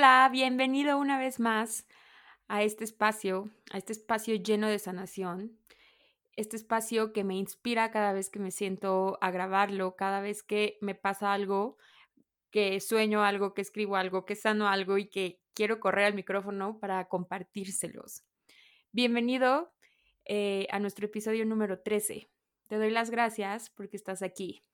Hola, bienvenido una vez más a este espacio, a este espacio lleno de sanación, este espacio que me inspira cada vez que me siento a grabarlo, cada vez que me pasa algo, que sueño algo, que escribo algo, que sano algo y que quiero correr al micrófono para compartírselos. Bienvenido eh, a nuestro episodio número 13. Te doy las gracias porque estás aquí.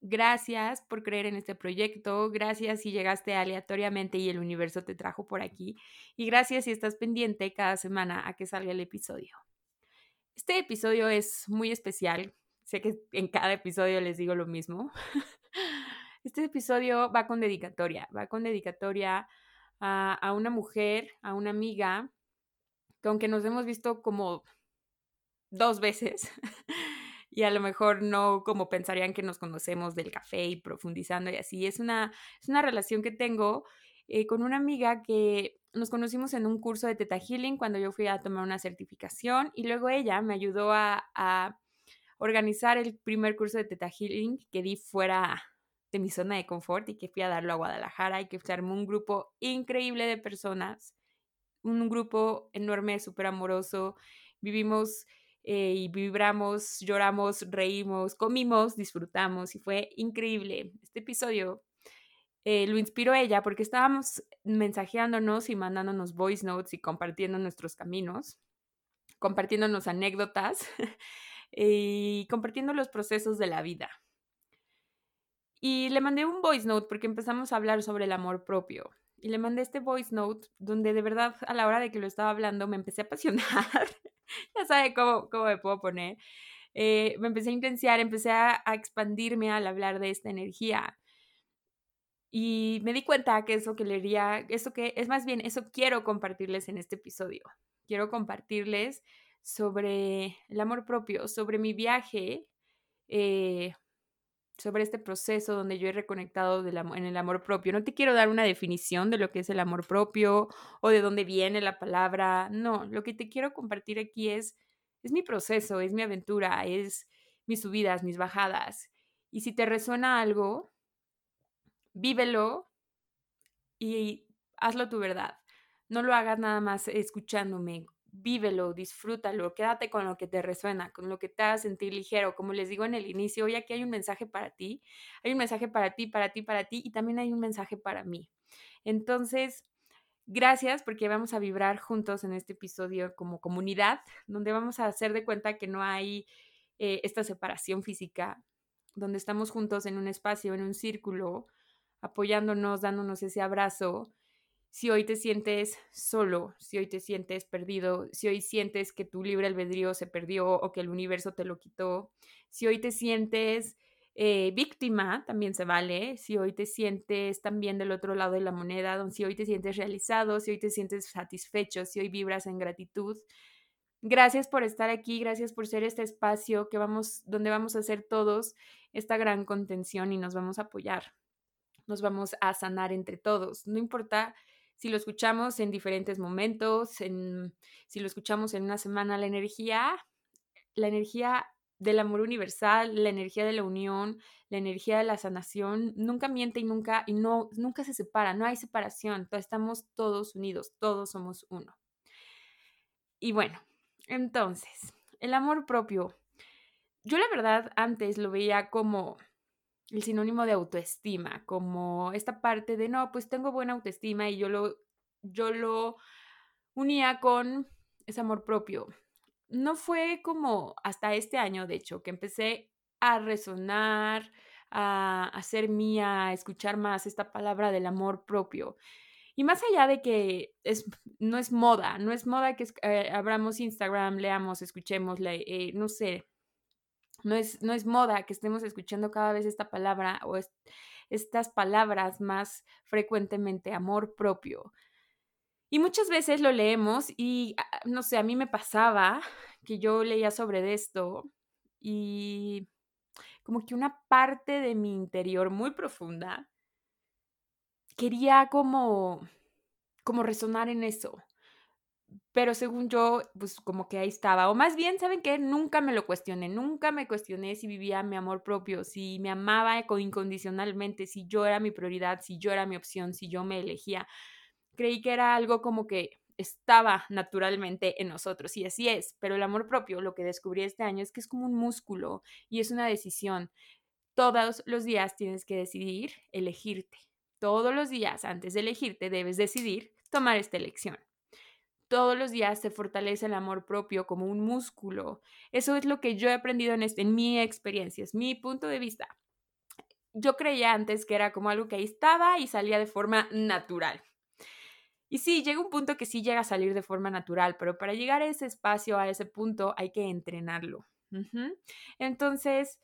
Gracias por creer en este proyecto, gracias si llegaste aleatoriamente y el universo te trajo por aquí y gracias si estás pendiente cada semana a que salga el episodio. Este episodio es muy especial, sé que en cada episodio les digo lo mismo. Este episodio va con dedicatoria, va con dedicatoria a, una mujer, a una amiga, que aunque nos hemos visto como dos veces, y a lo mejor no como pensarían que nos conocemos del café y profundizando y así. Es una, es una relación que tengo eh, con una amiga que nos conocimos en un curso de Teta Healing cuando yo fui a tomar una certificación y luego ella me ayudó a, organizar el primer curso de Teta Healing que di fuera de mi zona de confort y que fui a darlo a Guadalajara y que se un grupo increíble de personas, un grupo enorme, súper amoroso. Vivimos eh, y vibramos, lloramos, reímos, comimos, disfrutamos y fue increíble. Este episodio eh, lo inspiró ella porque estábamos mensajeándonos y mandándonos voice notes y compartiendo nuestros caminos, compartiéndonos anécdotas y compartiendo los procesos de la vida. Y le mandé un voice note porque empezamos a hablar sobre el amor propio. Y le mandé este voice note donde de verdad a la hora de que lo estaba hablando me empecé a apasionar ya sabe cómo, cómo me puedo poner. Eh, me empecé a intensiar, empecé a, expandirme al hablar de esta energía. Y me di cuenta que eso que leería, eso que es más bien, eso quiero compartirles en este episodio. Quiero compartirles sobre el amor propio, sobre mi viaje eh, sobre este proceso donde yo he reconectado en el amor propio. No te quiero dar una definición de lo que es el amor propio o de dónde viene la palabra. No, lo que te quiero compartir aquí es, es mi proceso, es mi aventura, es mis subidas, mis bajadas. Y si te resuena algo, vívelo y hazlo tu verdad. No lo hagas nada más escuchándome, vívelo, disfrútalo, quédate con lo que te resuena, con lo que te haga sentir ligero. Como les digo en el inicio, hoy aquí hay un mensaje para ti, hay un mensaje para ti, para ti, para ti y también hay un mensaje para mí. Entonces, gracias porque vamos a vibrar juntos en este episodio como comunidad, donde vamos a hacer de cuenta que no hay eh, esta separación física, donde estamos juntos en un espacio, en un círculo, apoyándonos, dándonos ese abrazo si hoy te sientes solo, si hoy te sientes perdido, si hoy sientes que tu libre albedrío se perdió o que el universo te lo quitó, si hoy te sientes eh, víctima, también se vale, si hoy te sientes también del otro lado de la moneda, si hoy te sientes realizado, si hoy te sientes satisfecho, si hoy vibras en gratitud. Gracias por estar aquí, gracias por ser este espacio que vamos, donde vamos a hacer todos esta gran contención y nos vamos a apoyar, nos vamos a sanar entre todos. No importa si lo escuchamos en diferentes momentos, en, si lo escuchamos en una semana, la energía, la energía del amor universal, la energía de la unión, la energía de la sanación, nunca miente y nunca, y no, nunca se separa, no hay separación, estamos todos unidos, todos somos uno. Y bueno, entonces, el amor propio. Yo la verdad antes lo veía como el sinónimo de autoestima, como esta parte de, no, pues tengo buena autoestima y yo lo, yo lo unía con ese amor propio. No fue como hasta este año, de hecho, que empecé a resonar, a hacer mía, a escuchar más esta palabra del amor propio. Y más allá de que es, no es moda, no es moda que eh, abramos Instagram, leamos, escuchemos, eh, no sé, No es, no es moda que estemos escuchando cada vez esta palabra o estas palabras más frecuentemente, amor propio. Y muchas veces lo leemos y, ah, no sé, a mí me pasaba que yo leía sobre esto y como que una parte de mi interior muy profunda quería como, como resonar en eso. Pero según yo, pues como que ahí estaba. O más bien, ¿saben qué? Nunca me lo cuestioné. Nunca me cuestioné si vivía mi amor propio, si me amaba incondicionalmente, si yo era mi prioridad, si yo era mi opción, si yo me elegía. Creí que era algo como que estaba naturalmente en nosotros y así es, pero el amor propio, lo que descubrí este año es que es como un músculo y es una decisión. Todos los días tienes que decidir elegirte. Todos los días antes de elegirte debes decidir tomar esta elección. Todos los días se fortalece el amor propio como un músculo. Eso es lo que yo he aprendido en, este, en mi experiencia, es mi punto de vista. Yo creía antes que era como algo que ahí estaba y salía de forma natural. Y sí, llega un punto que sí llega a salir de forma natural, pero para llegar a ese espacio, a ese punto, hay que entrenarlo. Entonces,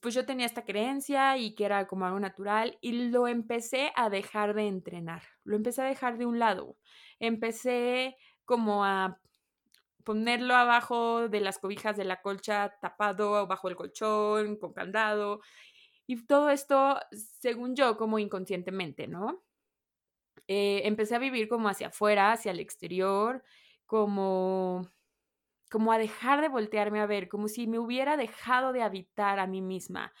pues yo tenía esta creencia y que era como algo natural y lo empecé a dejar de entrenar, lo empecé a dejar de un lado, empecé como a ponerlo abajo de las cobijas de la colcha, tapado bajo el colchón, con candado, y todo esto, según yo, como inconscientemente, ¿no? Eh, empecé a vivir como hacia afuera, hacia el exterior, como, como a dejar de voltearme a ver, como si me hubiera dejado de habitar a mí misma.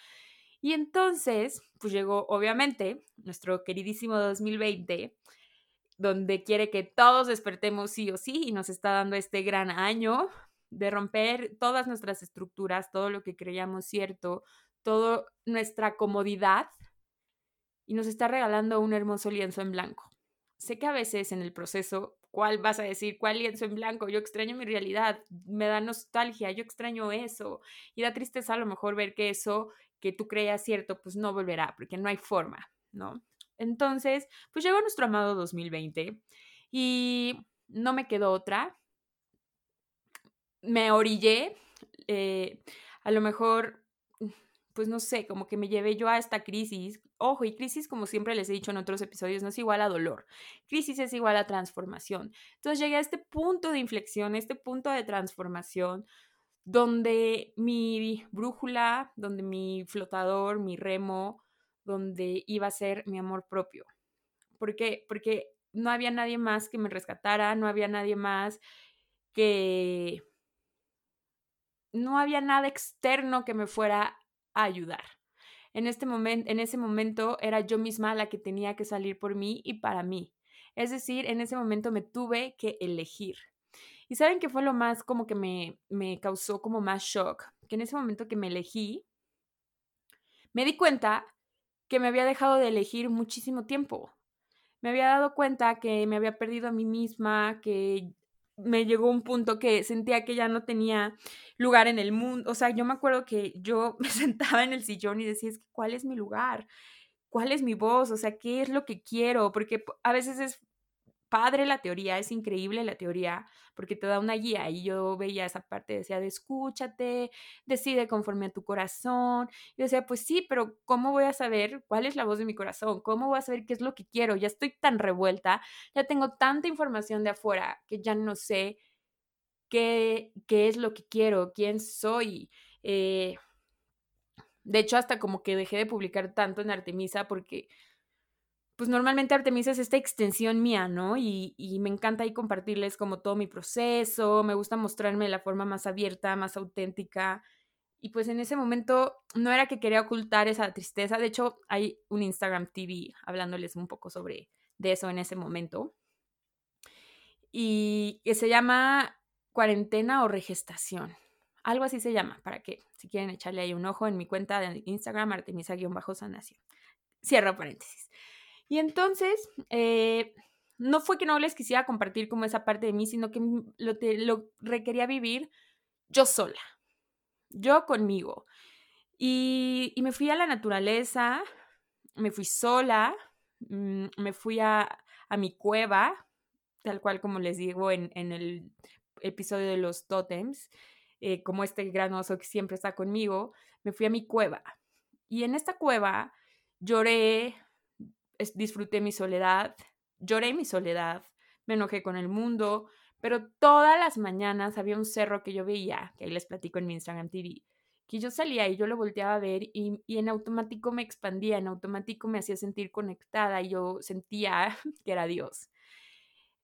Y entonces, pues llegó obviamente nuestro queridísimo 2020, donde quiere que todos despertemos sí o sí y nos está dando este gran año de romper todas nuestras estructuras, todo lo que creíamos cierto, toda nuestra comodidad y nos está regalando un hermoso lienzo en blanco sé que a veces en el proceso, ¿cuál vas a decir? ¿Cuál lienzo en blanco? Yo extraño mi realidad, me da nostalgia, yo extraño eso. Y da tristeza a lo mejor ver que eso que tú creías cierto, pues no volverá, porque no hay forma, ¿no? Entonces, pues llegó nuestro amado 2020 y no me quedó otra. Me orillé, eh, a lo mejor pues no sé, como que me llevé yo a esta crisis. Ojo, y crisis, como siempre les he dicho en otros episodios, no es igual a dolor. Crisis es igual a transformación. Entonces llegué a este punto de inflexión, este punto de transformación, donde mi brújula, donde mi flotador, mi remo, donde iba a ser mi amor propio. ¿Por qué? Porque no había nadie más que me rescatara, no había nadie más que... No había nada externo que me fuera ayudar. En, este en ese momento era yo misma la que tenía que salir por mí y para mí. Es decir, en ese momento me tuve que elegir. Y saben que fue lo más como que me, me causó como más shock, que en ese momento que me elegí, me di cuenta que me había dejado de elegir muchísimo tiempo. Me había dado cuenta que me había perdido a mí misma, que me llegó un punto que sentía que ya no tenía lugar en el mundo. O sea, yo me acuerdo que yo me sentaba en el sillón y decía, es que, ¿cuál es mi lugar? ¿Cuál es mi voz? O sea, ¿qué es lo que quiero? Porque a veces es padre la teoría, es increíble la teoría, porque te da una guía. Y yo veía esa parte, decía, de escúchate, decide conforme a tu corazón. Y decía, pues sí, pero ¿cómo voy a saber cuál es la voz de mi corazón? ¿Cómo voy a saber qué es lo que quiero? Ya estoy tan revuelta, ya tengo tanta información de afuera que ya no sé qué, qué es lo que quiero, quién soy. Eh, de hecho, hasta como que dejé de publicar tanto en Artemisa porque pues normalmente Artemisa es esta extensión mía, ¿no? Y, me encanta ahí compartirles como todo mi proceso, me gusta mostrarme de la forma más abierta, más auténtica. Y pues en ese momento no era que quería ocultar esa tristeza, de hecho hay un Instagram TV hablándoles un poco sobre de eso en ese momento. Y que se llama cuarentena o regestación. Algo así se llama, para que si quieren echarle ahí un ojo en mi cuenta de Instagram, artemisa-sanación. Cierro paréntesis. Y entonces, eh, no fue que no les quisiera compartir como esa parte de mí, sino que lo, lo requería vivir yo sola, yo conmigo. Y, me fui a la naturaleza, me fui sola, mm, me fui a, mi cueva, tal cual como les digo en, en el episodio de los totems. eh, como este gran oso que siempre está conmigo, me fui a mi cueva. Y en esta cueva lloré, disfruté mi soledad, lloré mi soledad, me enojé con el mundo, pero todas las mañanas había un cerro que yo veía, que ahí les platico en mi Instagram TV, que yo salía y yo lo volteaba a ver y, en automático me expandía, en automático me hacía sentir conectada y yo sentía que era Dios.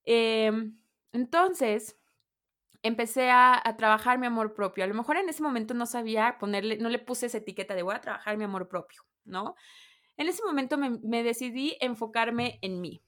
Em, entonces, empecé a, trabajar mi amor propio. A lo mejor en ese momento no sabía ponerle, no le puse esa etiqueta de voy a trabajar mi amor propio, ¿no? En ese momento me decidí enfocarme en mí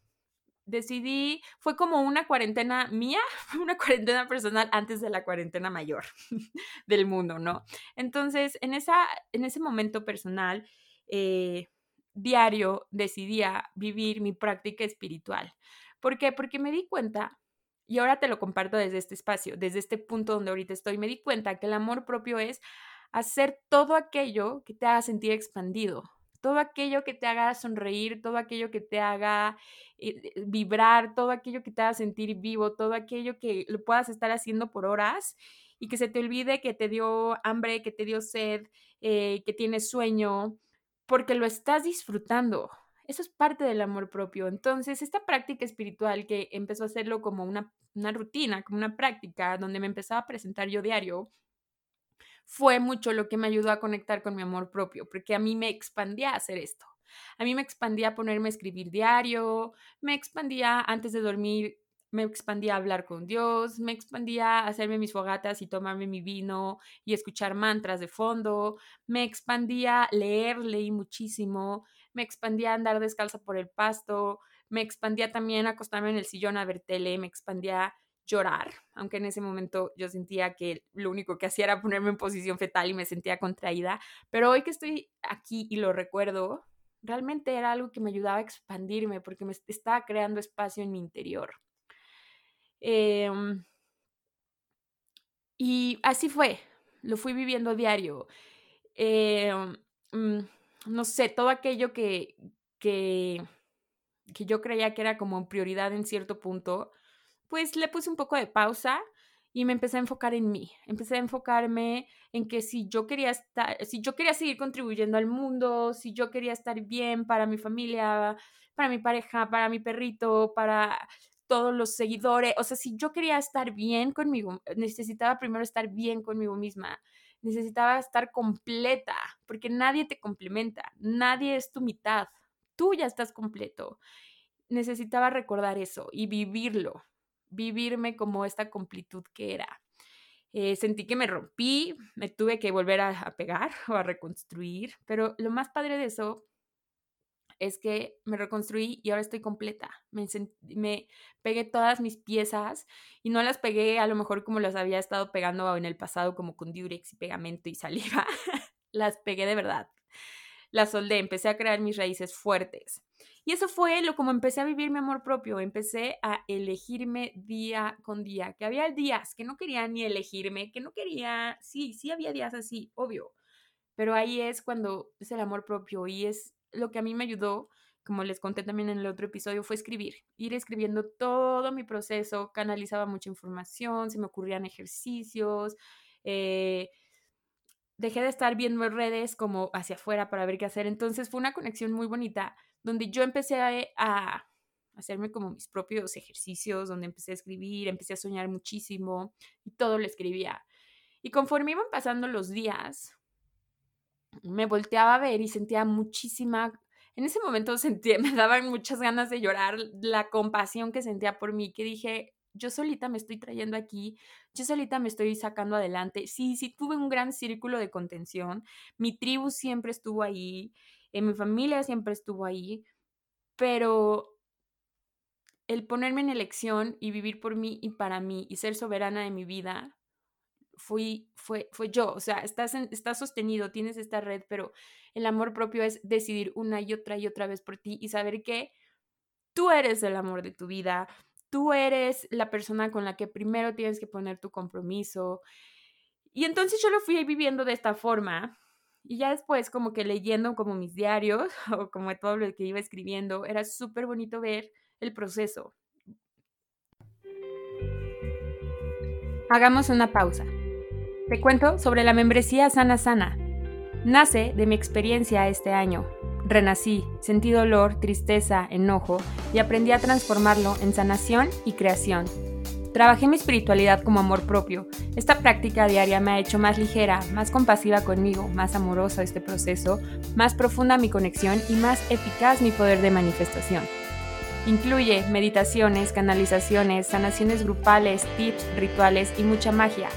decidí, fue como una cuarentena mía, una cuarentena personal antes de la cuarentena mayor del mundo, ¿no? Entonces, en, esa, en ese momento personal, eh, diario, decidía vivir mi práctica espiritual. ¿Por qué? Porque me di cuenta, y ahora te lo comparto desde este espacio, desde este punto donde ahorita estoy, me di cuenta que el amor propio es hacer todo aquello que te haga sentir expandido, todo aquello que te haga sonreír, todo aquello que te haga eh, vibrar, todo aquello que te haga sentir vivo, todo aquello que lo puedas estar haciendo por horas y que se te olvide que te dio hambre, que te dio sed, eh, que tienes sueño, porque lo estás disfrutando. Eso es parte del amor propio. Entonces, esta práctica espiritual que empezó a hacerlo como una, una rutina, como una práctica, donde me empezaba a presentar yo diario, fue mucho lo que me ayudó a conectar con mi amor propio, porque a mí me expandía a hacer esto. A mí me expandía a ponerme a escribir diario, me expandía antes de dormir, me expandía a hablar con Dios, me expandía a hacerme mis fogatas y tomarme mi vino y escuchar mantras de fondo, me expandía a leer, leí muchísimo, me expandía a andar descalza por el pasto, me expandía también a acostarme en el sillón a ver tele, me expandía llorar, aunque en ese momento yo sentía que lo único que hacía era ponerme en posición fetal y me sentía contraída, pero hoy que estoy aquí y lo recuerdo, realmente era algo que me ayudaba a expandirme porque me estaba creando espacio en mi interior. Em, y así fue, lo fui viviendo diario. Em, mm, no sé, todo aquello que, que, que yo creía que era como prioridad en cierto punto, pues le puse un poco de pausa y me empecé a enfocar en mí. Empecé a enfocarme en que si yo quería estar, si yo quería seguir contribuyendo al mundo, si yo quería estar bien para mi familia, para mi pareja, para mi perrito, para todos los seguidores, o sea, si yo quería estar bien conmigo, necesitaba primero estar bien conmigo misma. Necesitaba estar completa, porque nadie te complementa, nadie es tu mitad. Tú ya estás completo. Necesitaba recordar eso y vivirlo, vivirme como esta completud que era. Eh, sentí que me rompí, me tuve que volver a, pegar o a reconstruir, pero lo más padre de eso es que me reconstruí y ahora estoy completa. Me, me, pegué todas mis piezas y no las pegué a lo mejor como las había estado pegando en el pasado, como con Durex y pegamento y saliva. las pegué de verdad. Las soldé, empecé a crear mis raíces fuertes. Y eso fue lo como empecé a vivir mi amor propio, empecé a elegirme día con día, que había días que no quería ni elegirme, que no quería, sí, sí había días así, obvio, pero ahí es cuando es el amor propio y es lo que a mí me ayudó, como les conté también en el otro episodio, fue escribir, ir escribiendo todo mi proceso, canalizaba mucha información, se me ocurrían ejercicios, eh, dejé de estar viendo redes como hacia afuera para ver qué hacer, entonces fue una conexión muy bonita donde yo empecé a, hacerme como mis propios ejercicios, donde empecé a escribir, empecé a soñar muchísimo y todo lo escribía. Y conforme iban pasando los días, me volteaba a ver y sentía muchísima, en ese momento sentía, me daban muchas ganas de llorar, la compasión que sentía por mí, que dije, yo solita me estoy trayendo aquí, yo solita me estoy sacando adelante. Sí, sí, tuve un gran círculo de contención, mi tribu siempre estuvo ahí, en mi familia siempre estuvo ahí, pero el ponerme en elección y vivir por mí y para mí y ser soberana de mi vida, fui, fue, fue yo. O sea, estás, estás sostenido, tienes esta red, pero el amor propio es decidir una y otra y otra vez por ti y saber que tú eres el amor de tu vida, tú eres la persona con la que primero tienes que poner tu compromiso. Y entonces yo lo fui viviendo de esta forma y ya después, como que leyendo como mis diarios o como todo lo que iba escribiendo, era súper bonito ver el proceso. Hagamos una pausa. Te cuento sobre la membresía Sana Sana. Nace de mi experiencia este año. Renací, sentí dolor, tristeza, enojo y aprendí a transformarlo en sanación y creación. Trabajé mi espiritualidad como amor propio. Esta práctica diaria me ha hecho más ligera, más compasiva conmigo, más amorosa este proceso, más profunda mi conexión y más eficaz mi poder de manifestación. Incluye meditaciones, canalizaciones, sanaciones grupales, tips, rituales y mucha magia.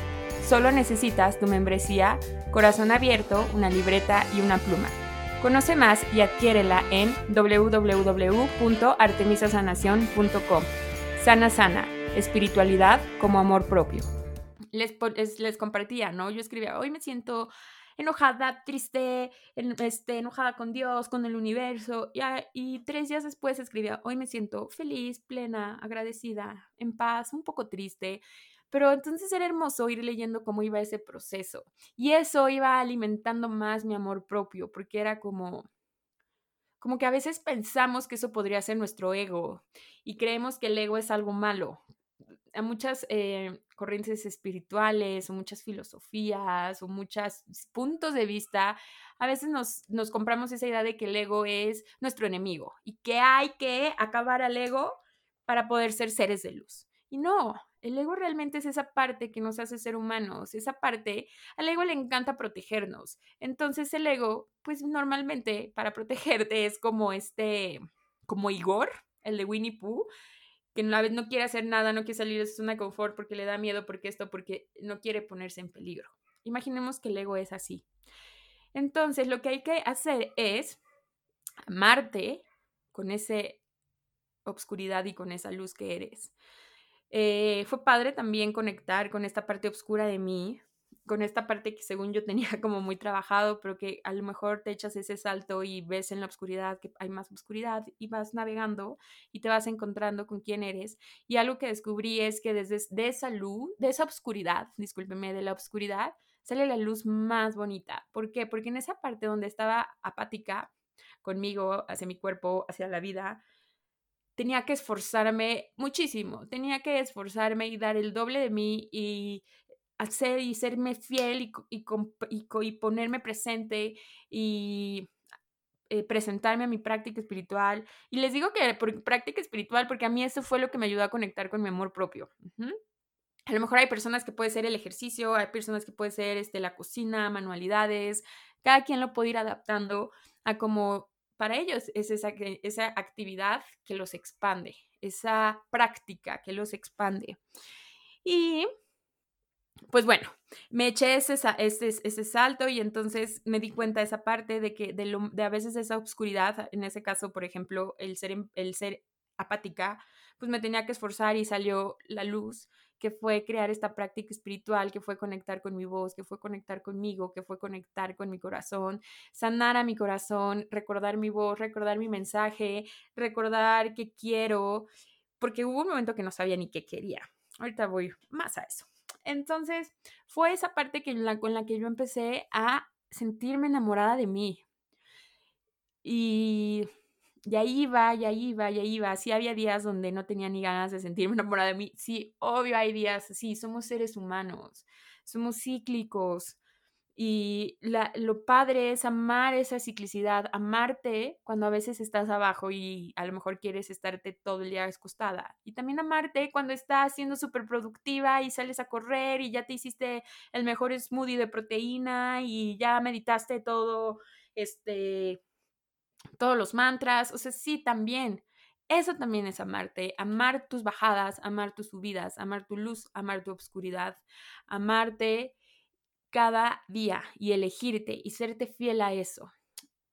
Solo necesitas tu membresía, corazón abierto, una libreta y una pluma. Conoce más y adquiérela en www.artemisasanación.com. Sana Sana espiritualidad como amor propio. Les, les compartía, ¿no? Yo escribía, hoy me siento enojada, triste, este, enojada con Dios, con el universo. Y, y, tres días después escribía, hoy me siento feliz, plena, agradecida, en paz, un poco triste. Pero entonces era hermoso ir leyendo cómo iba ese proceso. Y eso iba alimentando más mi amor propio, porque era como, como que a veces pensamos que eso podría ser nuestro ego y creemos que el ego es algo malo. A muchas eh, corrientes espirituales o muchas filosofías o muchos puntos de vista, a veces nos, nos compramos esa idea de que el ego es nuestro enemigo y que hay que acabar al ego para poder ser seres de luz. Y no, el ego realmente es esa parte que nos hace ser humanos, esa parte, al ego le encanta protegernos. Entonces el ego, pues normalmente para protegerte es como este, como Igor, el de Winnie Pooh, que no quiere hacer nada, no quiere salir de su zona confort porque le da miedo, porque esto, porque no quiere ponerse en peligro. Imaginemos que el ego es así. Entonces lo que hay que hacer es amarte con esa obscuridad y con esa luz que eres. Eh, fue padre también conectar con esta parte oscura de mí, con esta parte que según yo tenía como muy trabajado, pero que a lo mejor te echas ese salto y ves en la oscuridad que hay más oscuridad y vas navegando y te vas encontrando con quién eres. Y algo que descubrí es que desde de esa luz, de esa oscuridad, discúlpeme, de la oscuridad, sale la luz más bonita. ¿Por qué? Porque en esa parte donde estaba apática conmigo, hacia mi cuerpo, hacia la vida, tenía que esforzarme muchísimo, tenía que esforzarme y dar el doble de mí y hacer y serme fiel y, y, y, ponerme presente y eh, presentarme a mi práctica espiritual. Y les digo que práctica espiritual porque a mí eso fue lo que me ayudó a conectar con mi amor propio. A lo mejor hay personas que puede ser el ejercicio, hay personas que puede ser este, la cocina, manualidades, cada quien lo puede ir adaptando a como para ellos es esa, esa actividad que los expande, esa práctica que los expande. Y pues bueno, me eché ese, ese, ese, salto y entonces me di cuenta de esa parte de que de, lo, de a veces esa oscuridad, en ese caso, por ejemplo, el ser, el ser apática, pues me tenía que esforzar y salió la luz que fue crear esta práctica espiritual, que fue conectar con mi voz, que fue conectar conmigo, que fue conectar con mi corazón, sanar a mi corazón, recordar mi voz, recordar mi mensaje, recordar qué quiero, porque hubo un momento que no sabía ni qué quería. Ahorita voy más a eso. Entonces, fue esa parte que, la, con la que yo empecé a sentirme enamorada de mí. Y y ahí iba, y ahí iba, y ahí iba. Sí había días donde no tenía ni ganas de sentirme enamorada de mí. Sí, obvio hay días, sí, somos seres humanos, somos cíclicos. Y lo padre es amar esa ciclicidad, amarte cuando a veces estás abajo y a lo mejor quieres estarte todo el día escostada. Y también amarte cuando estás siendo súper productiva y sales a correr y ya te hiciste el mejor smoothie de proteína y ya meditaste todo, este, todos los mantras, o sea, sí, también. Eso también es amarte, amar tus bajadas, amar tus subidas, amar tu luz, amar tu obscuridad, amarte cada día y elegirte y serte fiel a eso.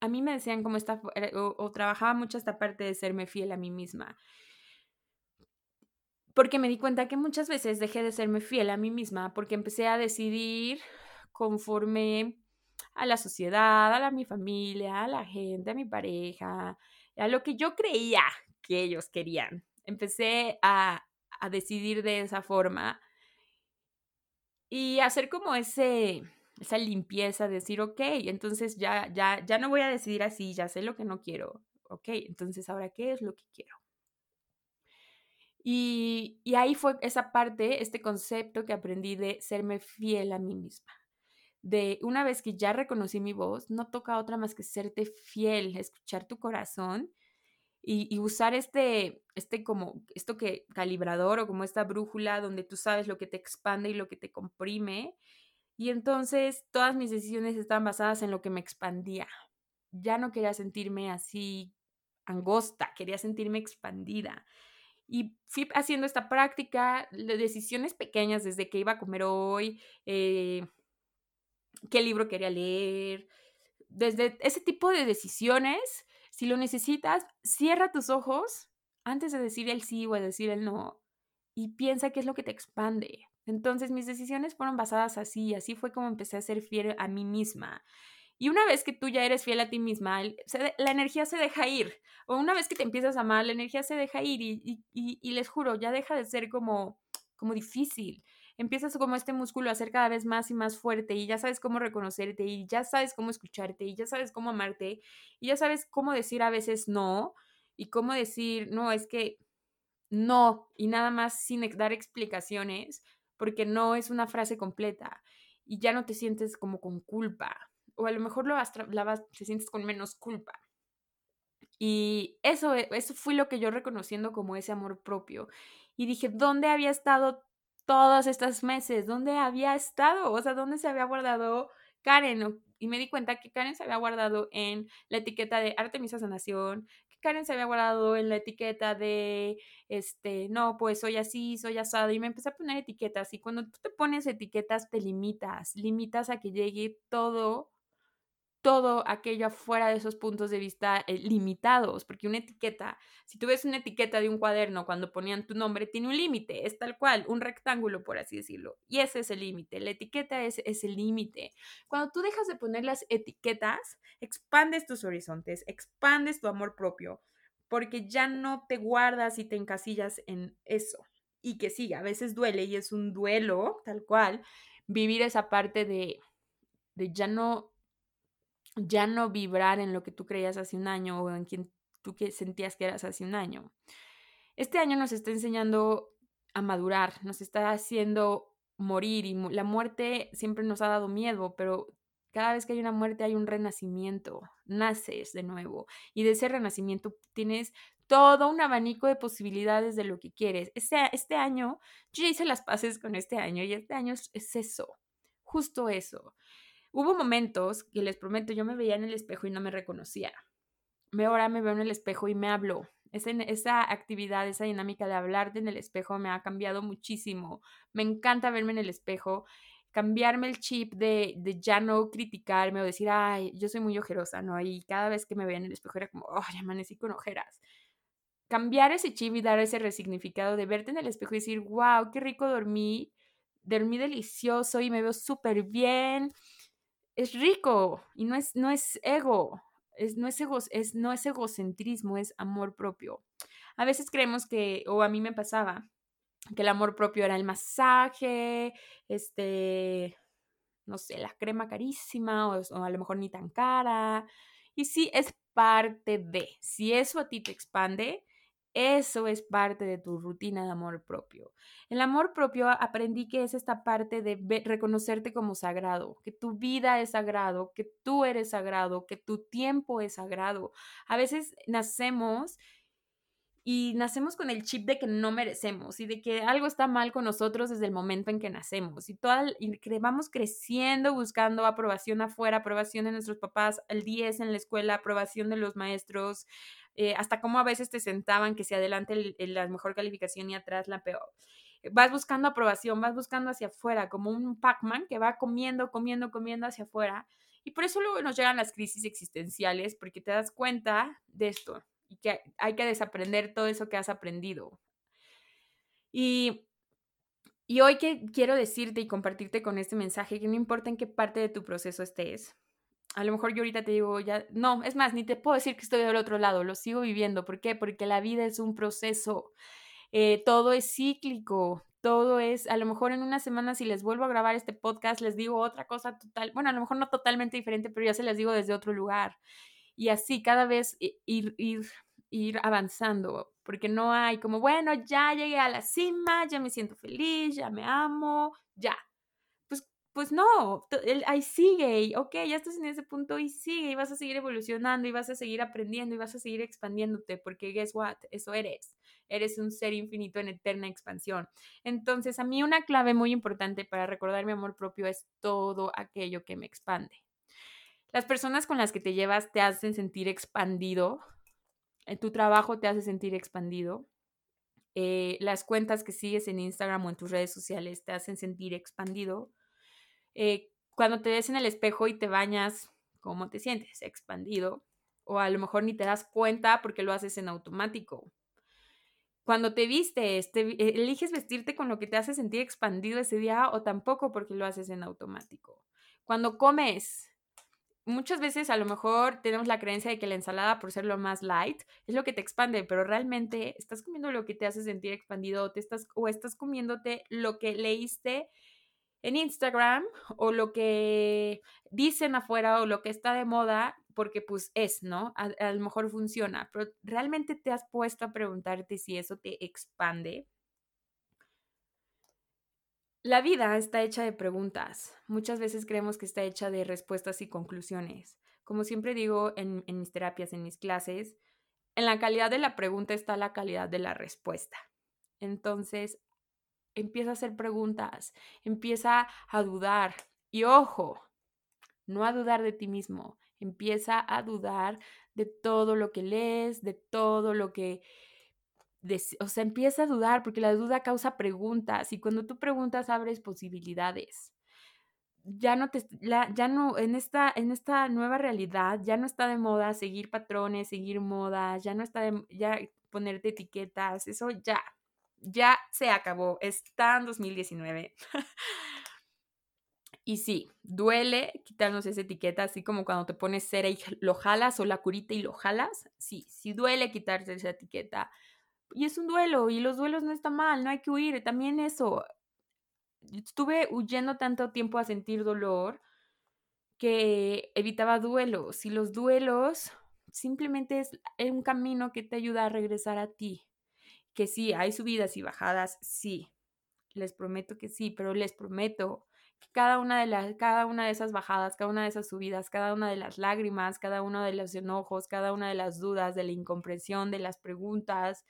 A mí me decían cómo está, eh, o, trabajaba mucho esta parte de serme fiel a mí misma. Porque me di cuenta que muchas veces dejé de serme fiel a mí misma porque empecé a decidir conforme a la sociedad, a, la, mi familia, a la gente, a mi pareja, a lo que yo creía que ellos querían. Empecé a, a decidir de esa forma y hacer como ese, esa limpieza, decir, ok, entonces ya, ya, ya no voy a decidir así, ya sé lo que no quiero, ok, entonces ahora qué es lo que quiero. Y, y ahí fue esa parte, este concepto que aprendí de serme fiel a mí misma de una vez que ya reconocí mi voz, no toca otra más que serte fiel, escuchar tu corazón y, usar este, este como, esto que calibrador o como esta brújula donde tú sabes lo que te expande y lo que te comprime. Y entonces todas mis decisiones estaban basadas en lo que me expandía. Ya no quería sentirme así angosta, quería sentirme expandida. Y fui haciendo esta práctica de decisiones pequeñas desde que iba a comer hoy, eh, qué libro quería leer, desde ese tipo de decisiones si lo necesitas, cierra tus ojos antes de decir el sí o de decir el no y piensa qué es lo que te expande. Entonces mis decisiones fueron basadas así, así fue como empecé a ser fiel a mí misma. Y una vez que tú ya eres fiel a ti misma, la energía se deja ir. O una vez que te empiezas a amar, la energía se deja ir y, y les juro, ya deja de ser como, como difícil empiezas como este músculo a ser cada vez más y más fuerte y ya sabes cómo reconocerte y ya sabes cómo escucharte y ya sabes cómo amarte y ya sabes cómo decir a veces no y cómo decir, no, es que no y nada más sin dar explicaciones porque no es una frase completa y ya no te sientes como con culpa o a lo mejor lo vas, la te sientes con menos culpa. Y eso, eso fue lo que yo reconociendo como ese amor propio. Y dije, ¿dónde había estado todos estos meses, ¿dónde había estado? O sea, ¿dónde se había guardado Karen? Y me di cuenta que Karen se había guardado en la etiqueta de Artemisa Sanación, que Karen se había guardado en la etiqueta de, este, no, pues soy así, soy asado, y me empecé a poner etiquetas. Y cuando tú te pones etiquetas, te limitas, limitas a que llegue todo todo aquello afuera de esos puntos de vista eh, limitados, porque una etiqueta, si tú ves una etiqueta de un cuaderno cuando ponían tu nombre, tiene un límite, es tal cual, un rectángulo, por así decirlo, y ese es el límite, la etiqueta es, es el límite. Cuando tú dejas de poner las etiquetas, expandes tus horizontes, expandes tu amor propio, porque ya no te guardas y te encasillas en eso. Y que sí, a veces duele y es un duelo, tal cual, vivir esa parte de, de ya no ya no vibrar en lo que tú creías hace un año o en quien tú que sentías que eras hace un año. Este año nos está enseñando a madurar, nos está haciendo morir y la muerte siempre nos ha dado miedo, pero cada vez que hay una muerte hay un renacimiento, naces de nuevo y de ese renacimiento tienes todo un abanico de posibilidades de lo que quieres. Este, este año, yo ya hice las paces con este año y este año es eso, justo eso. Hubo momentos que les prometo, yo me veía en el espejo y no me reconocía. Me ahora me veo en el espejo y me hablo. Esa, esa actividad, esa dinámica de hablarte en el espejo me ha cambiado muchísimo. Me encanta verme en el espejo, cambiarme el chip de, de ya no criticarme o decir, ay, yo soy muy ojerosa, ¿no? Y cada vez que me veía en el espejo era como, ay, amanecí con ojeras cambiar ese chip y dar ese resignificado de verte en el espejo y decir, wow, qué rico dormí, dormí delicioso y me veo súper bien es rico y no es, no es ego, es, no, es ego es, no es egocentrismo, es amor propio. A veces creemos que, o a mí me pasaba, que el amor propio era el masaje, este, no sé, la crema carísima o, o, a lo mejor ni tan cara. Y sí, es parte de, si eso a ti te expande, eso es parte de tu rutina de amor propio. El amor propio aprendí que es esta parte de reconocerte como sagrado, que tu vida es sagrado, que tú eres sagrado, que tu tiempo es sagrado. A veces nacemos y nacemos con el chip de que no merecemos y de que algo está mal con nosotros desde el momento en que nacemos y, toda, y vamos creciendo buscando aprobación afuera, aprobación de nuestros papás, el 10 en la escuela, aprobación de los maestros, eh, hasta cómo a veces te sentaban que si adelante la mejor calificación y atrás la peor. Vas buscando aprobación, vas buscando hacia afuera, como un Pac-Man que va comiendo, comiendo, comiendo hacia afuera. Y por eso luego nos llegan las crisis existenciales, porque te das cuenta de esto y que hay que desaprender todo eso que has aprendido. Y, y hoy que quiero decirte y compartirte con este mensaje que no importa en qué parte de tu proceso estés, a lo mejor yo ahorita te digo, ya, no, es más, ni te puedo decir que estoy del otro lado, lo sigo viviendo. ¿Por qué? Porque la vida es un proceso, eh, todo es cíclico, todo es, a lo mejor en una semana si les vuelvo a grabar este podcast, les digo otra cosa total, bueno, a lo mejor no totalmente diferente, pero ya se les digo desde otro lugar. Y así cada vez ir, ir ir avanzando, porque no hay como, bueno, ya llegué a la cima, ya me siento feliz, ya me amo, ya. Pues, no, ahí sigue, ok, ya estás en ese punto y sigue, y vas a seguir evolucionando, y vas a seguir aprendiendo, y vas a seguir expandiéndote, porque guess what, eso eres. Eres un ser infinito en eterna expansión. Entonces, a mí una clave muy importante para recordar mi amor propio es todo aquello que me expande. Las personas con las que te llevas te hacen sentir expandido, en tu trabajo te hace sentir expandido, eh, las cuentas que sigues en Instagram o en tus redes sociales te hacen sentir expandido. Eh, cuando te ves en el espejo y te bañas, ¿cómo te sientes? Expandido. O a lo mejor ni te das cuenta porque lo haces en automático. Cuando te vistes, te, eh, eliges vestirte con lo que te hace sentir expandido ese día o tampoco porque lo haces en automático. Cuando comes, muchas veces a lo mejor tenemos la creencia de que la ensalada, por ser lo más light, es lo que te expande, pero realmente estás comiendo lo que te hace sentir expandido o, te estás, o estás comiéndote lo que leíste en Instagram o lo que dicen afuera o lo que está de moda, porque pues es, ¿no? A, lo mejor funciona, pero realmente te has puesto a preguntarte si eso te expande. La vida está hecha de preguntas. Muchas veces creemos que está hecha de respuestas y conclusiones. Como siempre digo en, mis terapias, en mis clases, en la calidad de la pregunta está la calidad de la respuesta. Entonces, empieza a hacer preguntas, empieza a dudar. Y ojo, no a dudar de ti mismo, empieza a dudar de todo lo que lees, de todo lo que o sea, empieza a dudar porque la duda causa preguntas y cuando tú preguntas abres posibilidades. Ya no te, ya no, en esta, en esta nueva realidad ya no está de moda seguir patrones, seguir modas, ya no está de, ya ponerte etiquetas, eso ya, ya se acabó, está en 2019. Y sí, duele quitarnos esa etiqueta, así como cuando te pones cera y lo jalas o la curita y lo jalas. Sí, sí duele quitarse esa etiqueta y es un duelo y los duelos no está mal, no hay que huir. También eso, estuve huyendo tanto tiempo a sentir dolor que evitaba duelos y los duelos simplemente es un camino que te ayuda a regresar a ti. Que sí, hay subidas y bajadas, sí. Les prometo que sí, pero les prometo que cada una de las cada una de esas bajadas, cada una de esas subidas, cada una de las lágrimas, cada uno de los enojos, cada una de las dudas, de la incomprensión, de las preguntas,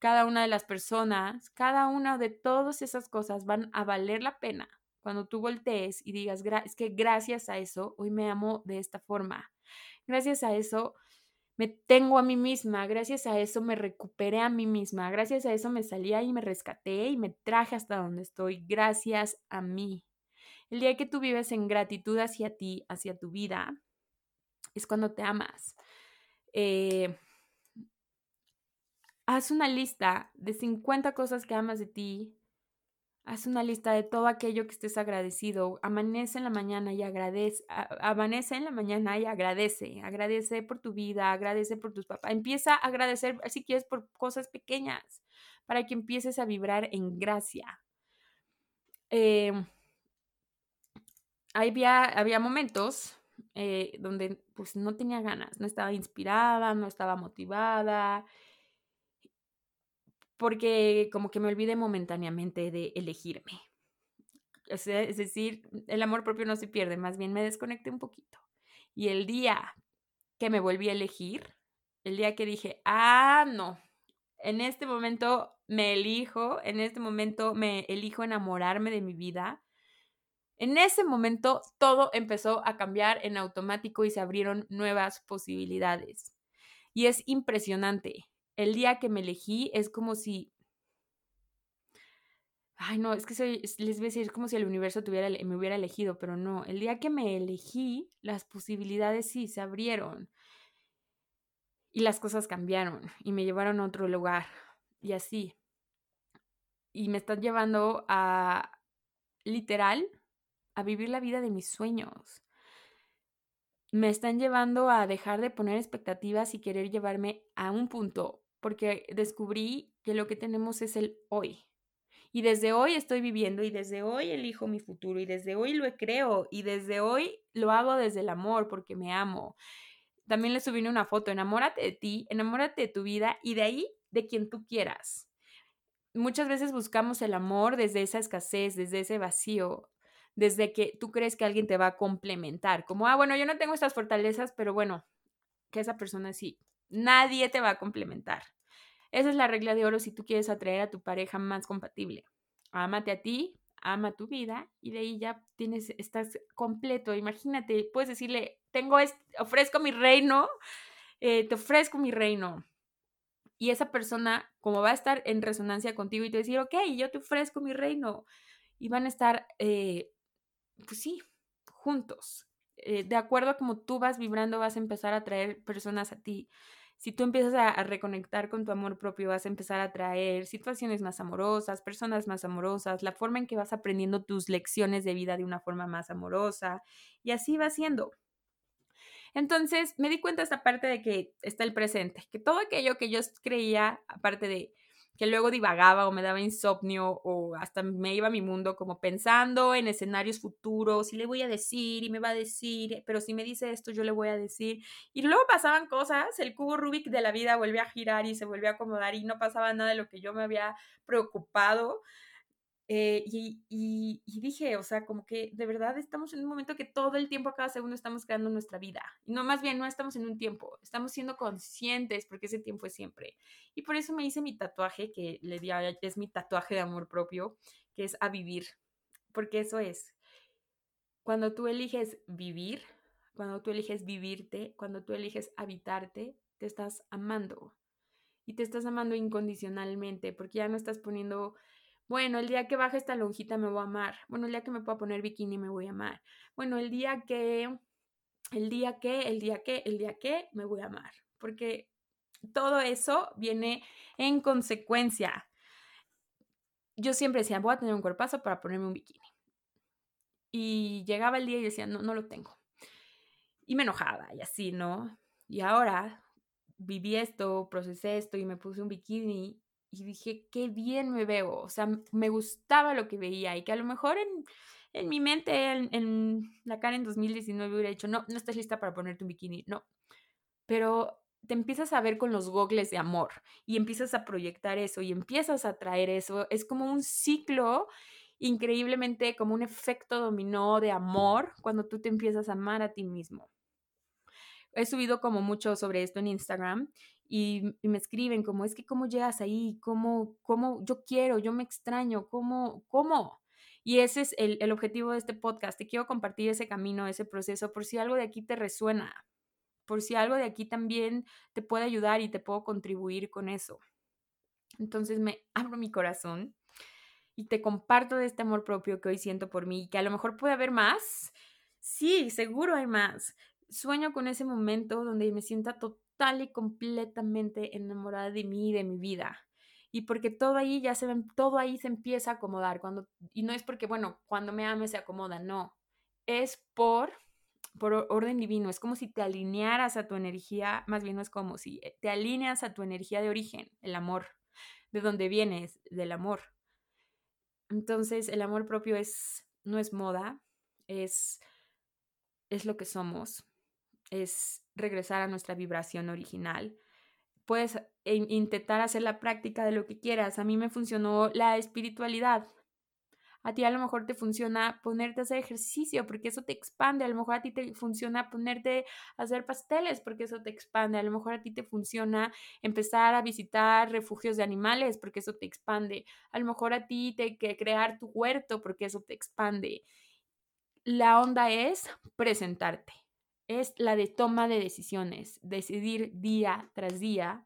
cada una de las personas, cada una de todas esas cosas van a valer la pena cuando tú voltees y digas, es que gracias a eso hoy me amo de esta forma. Gracias a eso me tengo a mí misma, gracias a eso me recuperé a mí misma, gracias a eso me salí y me rescaté y me traje hasta donde estoy, gracias a mí. El día que tú vives en gratitud hacia ti, hacia tu vida, es cuando te amas. Eh, haz una lista de 50 cosas que amas de ti. Haz una lista de todo aquello que estés agradecido. Amanece en la mañana y agradece. Amanece en la mañana y agradece. Agradece por tu vida, agradece por tus papás. Empieza a agradecer, si quieres, por cosas pequeñas, para que empieces a vibrar en gracia. Em, había, había momentos eh, donde pues no tenía ganas, no estaba inspirada, no estaba motivada porque como que me olvidé momentáneamente de elegirme. es decir, el amor propio no se pierde, más bien me desconecté un poquito. Y el día que me volví a elegir, el día que dije, ah, no, en este momento me elijo, en este momento me elijo enamorarme de mi vida, en ese momento todo empezó a cambiar en automático y se abrieron nuevas posibilidades. Y es impresionante el día que me elegí es como si... Ay, no, es que les voy a decir, es como si el universo tuviera, me hubiera elegido, pero no, el día que me elegí, las posibilidades sí se abrieron y las cosas cambiaron y me llevaron a otro lugar y así. Y me están llevando a, literal, a vivir la vida de mis sueños me están llevando a dejar de poner expectativas y querer llevarme a un punto, porque descubrí que lo que tenemos es el hoy. Y desde hoy estoy viviendo y desde hoy elijo mi futuro y desde hoy lo creo y desde hoy lo hago desde el amor porque me amo. también le subí una foto, enamórate de ti, enamórate de tu vida y de ahí de quien tú quieras. Muchas veces buscamos el amor desde esa escasez, desde ese vacío, desde que tú crees que alguien te va a complementar, como, ah, bueno, yo no tengo estas fortalezas, pero bueno, que esa persona sí, nadie te va a complementar. Esa es la regla de oro si tú quieres atraer a tu pareja más compatible. Ámate a ti, ama tu vida y de ahí ya tienes, estás completo. Imagínate, puedes decirle, tengo, este, ofrezco mi reino, eh, te ofrezco mi reino. Y esa persona, como va a estar en resonancia contigo y te decir, ok, yo te ofrezco mi reino. Y van a estar, eh, pues sí, juntos. Eh, de acuerdo a como tú vas vibrando, vas a empezar a traer personas a ti si tú empiezas a, reconectar con tu amor propio, vas a empezar a atraer situaciones más amorosas, personas más amorosas, la forma en que vas aprendiendo tus lecciones de vida de una forma más amorosa y así va siendo. Entonces me di cuenta esta parte de que está el presente, que todo aquello que yo creía, aparte de que luego divagaba o me daba insomnio o hasta me iba a mi mundo como pensando en escenarios futuros y le voy a decir y me va a decir, pero si me dice esto yo le voy a decir. Y luego pasaban cosas, el cubo Rubik de la vida volvía a girar y se volvía a acomodar y no pasaba nada de lo que yo me había preocupado. Eh, y, dije, o sea, como que de verdad estamos en un momento que todo el tiempo, cada segundo, estamos creando nuestra vida. Y no, más bien, no estamos en un tiempo, estamos siendo conscientes porque ese tiempo es siempre. Y por eso me hice mi tatuaje, que le di a, es mi tatuaje de amor propio, que es a vivir. Porque eso es. Cuando tú eliges vivir, cuando tú eliges vivirte, cuando tú eliges habitarte, te estás amando. Y te estás amando incondicionalmente, porque ya no estás poniendo bueno, el día que baje esta lonjita me voy a amar. Bueno, el día que me pueda poner bikini me voy a amar. Bueno, el día que, el día que, el día que, el día que me voy a amar. Porque todo eso viene en consecuencia. Yo siempre decía, voy a tener un cuerpazo para ponerme un bikini. Y llegaba el día y decía, no, no lo tengo. Y me enojaba y así, ¿no? Y ahora viví esto, procesé esto y me puse un bikini y dije, qué bien me veo, o sea, me gustaba lo que veía y que a lo mejor en, en mi mente, en, en, la cara en 2019 hubiera dicho, no, no estás lista para ponerte un bikini, no, pero te empiezas a ver con los gogles de amor y empiezas a proyectar eso y empiezas a traer eso, es como un ciclo increíblemente como un efecto dominó de amor cuando tú te empiezas a amar a ti mismo. He subido como mucho sobre esto en Instagram y, me escriben como, es que cómo llegas ahí, cómo, cómo yo quiero, yo me extraño, cómo, cómo. Y ese es el, el objetivo de este podcast. Te quiero compartir ese camino, ese proceso, por si algo de aquí te resuena, por si algo de aquí también te puede ayudar y te puedo contribuir con eso. Entonces me abro mi corazón y te comparto de este amor propio que hoy siento por mí y que a lo mejor puede haber más. Sí, seguro hay más. Sueño con ese momento donde me sienta totalmente y completamente enamorada de mí y de mi vida. Y porque todo ahí ya se ven, todo ahí se empieza a acomodar. Cuando, y no es porque, bueno, cuando me ame se acomoda, no. Es por, por orden divino. Es como si te alinearas a tu energía, más bien no es como si eh, te alineas a tu energía de origen, el amor, de donde vienes, del amor. Entonces, el amor propio es, no es moda, es, es lo que somos, es regresar a nuestra vibración original. Puedes intentar hacer la práctica de lo que quieras. A mí me funcionó la espiritualidad. A ti a lo mejor te funciona ponerte a hacer ejercicio porque eso te expande. A lo mejor a ti te funciona ponerte a hacer pasteles porque eso te expande. A lo mejor a ti te funciona empezar a visitar refugios de animales porque eso te expande. A lo mejor a ti te que crear tu huerto porque eso te expande. La onda es presentarte es la de toma de decisiones, decidir día tras día,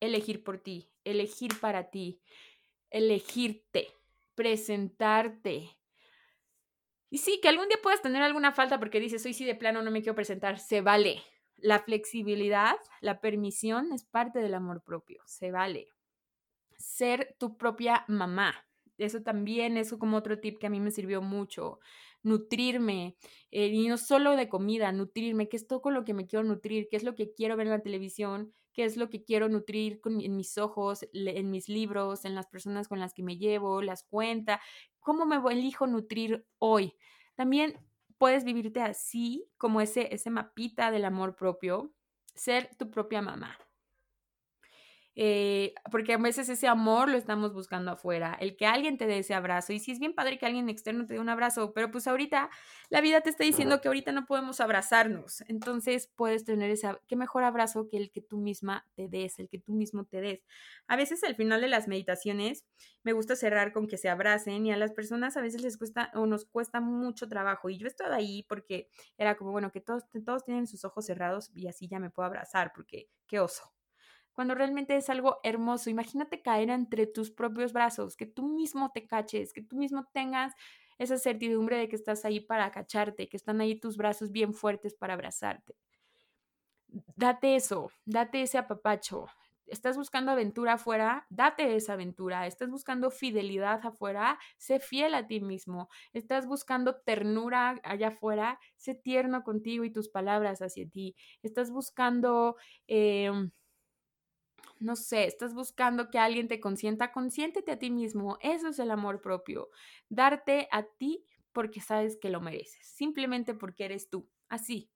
elegir por ti, elegir para ti, elegirte, presentarte. Y sí, que algún día puedas tener alguna falta porque dices, hoy sí de plano no me quiero presentar, se vale. La flexibilidad, la permisión es parte del amor propio, se vale. Ser tu propia mamá, eso también es como otro tip que a mí me sirvió mucho nutrirme, eh, y no solo de comida, nutrirme, qué es todo con lo que me quiero nutrir, qué es lo que quiero ver en la televisión, qué es lo que quiero nutrir con, en mis ojos, en mis libros, en las personas con las que me llevo, las cuentas, cómo me elijo nutrir hoy. También puedes vivirte así, como ese, ese mapita del amor propio, ser tu propia mamá. Eh, porque a veces ese amor lo estamos buscando afuera, el que alguien te dé ese abrazo. Y sí es bien padre que alguien externo te dé un abrazo, pero pues ahorita la vida te está diciendo que ahorita no podemos abrazarnos. Entonces puedes tener ese, qué mejor abrazo que el que tú misma te des, el que tú mismo te des. A veces al final de las meditaciones me gusta cerrar con que se abracen y a las personas a veces les cuesta o nos cuesta mucho trabajo. Y yo he estado ahí porque era como, bueno, que todos, todos tienen sus ojos cerrados y así ya me puedo abrazar, porque qué oso cuando realmente es algo hermoso. Imagínate caer entre tus propios brazos, que tú mismo te caches, que tú mismo tengas esa certidumbre de que estás ahí para cacharte, que están ahí tus brazos bien fuertes para abrazarte. Date eso, date ese apapacho. Estás buscando aventura afuera, date esa aventura. Estás buscando fidelidad afuera, sé fiel a ti mismo. Estás buscando ternura allá afuera, sé tierno contigo y tus palabras hacia ti. Estás buscando... Em, no sé, estás buscando que alguien te consienta, consiéntete a ti mismo. Eso es el amor propio. Darte a ti porque sabes que lo mereces, simplemente porque eres tú, así.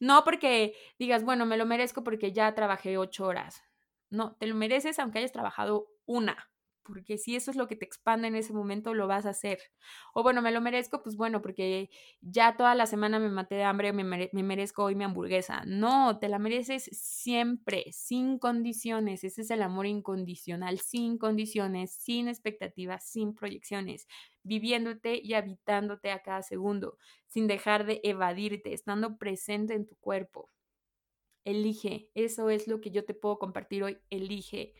No porque digas, bueno, me lo merezco porque ya trabajé ocho horas. No, te lo mereces aunque hayas trabajado una porque si eso es lo que te expande en ese momento, lo vas a hacer. O bueno, me lo merezco, pues bueno, porque ya toda la semana me maté de hambre, me, me merezco hoy mi hamburguesa. No, te la mereces siempre, sin condiciones. Ese es el amor incondicional, sin condiciones, sin expectativas, sin proyecciones, viviéndote y habitándote a cada segundo, sin dejar de evadirte, estando presente en tu cuerpo. Elige, eso es lo que yo te puedo compartir hoy, elige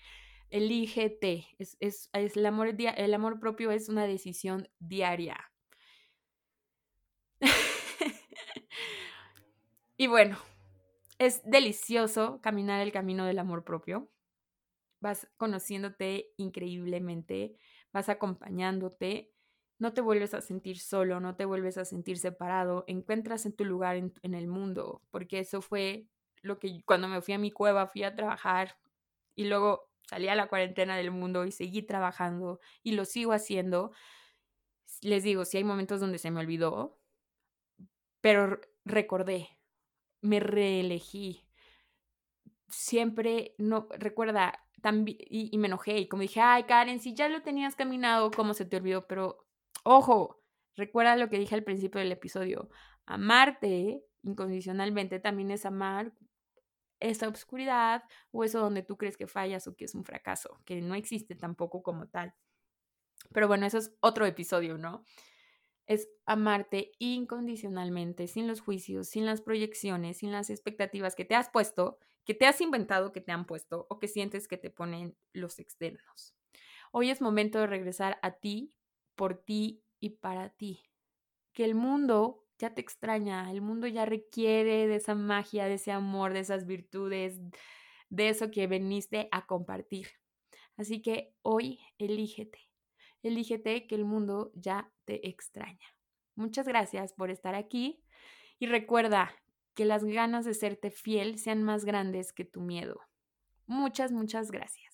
elígete. Es, es, es el, amor, el amor propio es una decisión diaria. y bueno, es delicioso caminar el camino del amor propio. Vas conociéndote increíblemente, vas acompañándote, no te vuelves a sentir solo, no te vuelves a sentir separado, encuentras en tu lugar en, en el mundo, porque eso fue lo que cuando me fui a mi cueva, fui a trabajar y luego salí a la cuarentena del mundo y seguí trabajando y lo sigo haciendo. Les digo, sí hay momentos donde se me olvidó, pero recordé, me reelegí. Siempre, no, recuerda, y, y me enojé y como dije, ay Karen, si ya lo tenías caminado, ¿cómo se te olvidó? Pero, ojo, recuerda lo que dije al principio del episodio, amarte incondicionalmente también es amar esa obscuridad o eso donde tú crees que fallas o que es un fracaso, que no existe tampoco como tal. Pero bueno, eso es otro episodio, ¿no? Es amarte incondicionalmente, sin los juicios, sin las proyecciones, sin las expectativas que te has puesto, que te has inventado que te han puesto o que sientes que te ponen los externos. Hoy es momento de regresar a ti, por ti y para ti. Que el mundo ya te extraña, el mundo ya requiere de esa magia, de ese amor, de esas virtudes, de eso que veniste a compartir. Así que hoy elígete, elígete que el mundo ya te extraña. Muchas gracias por estar aquí y recuerda que las ganas de serte fiel sean más grandes que tu miedo. Muchas, muchas gracias.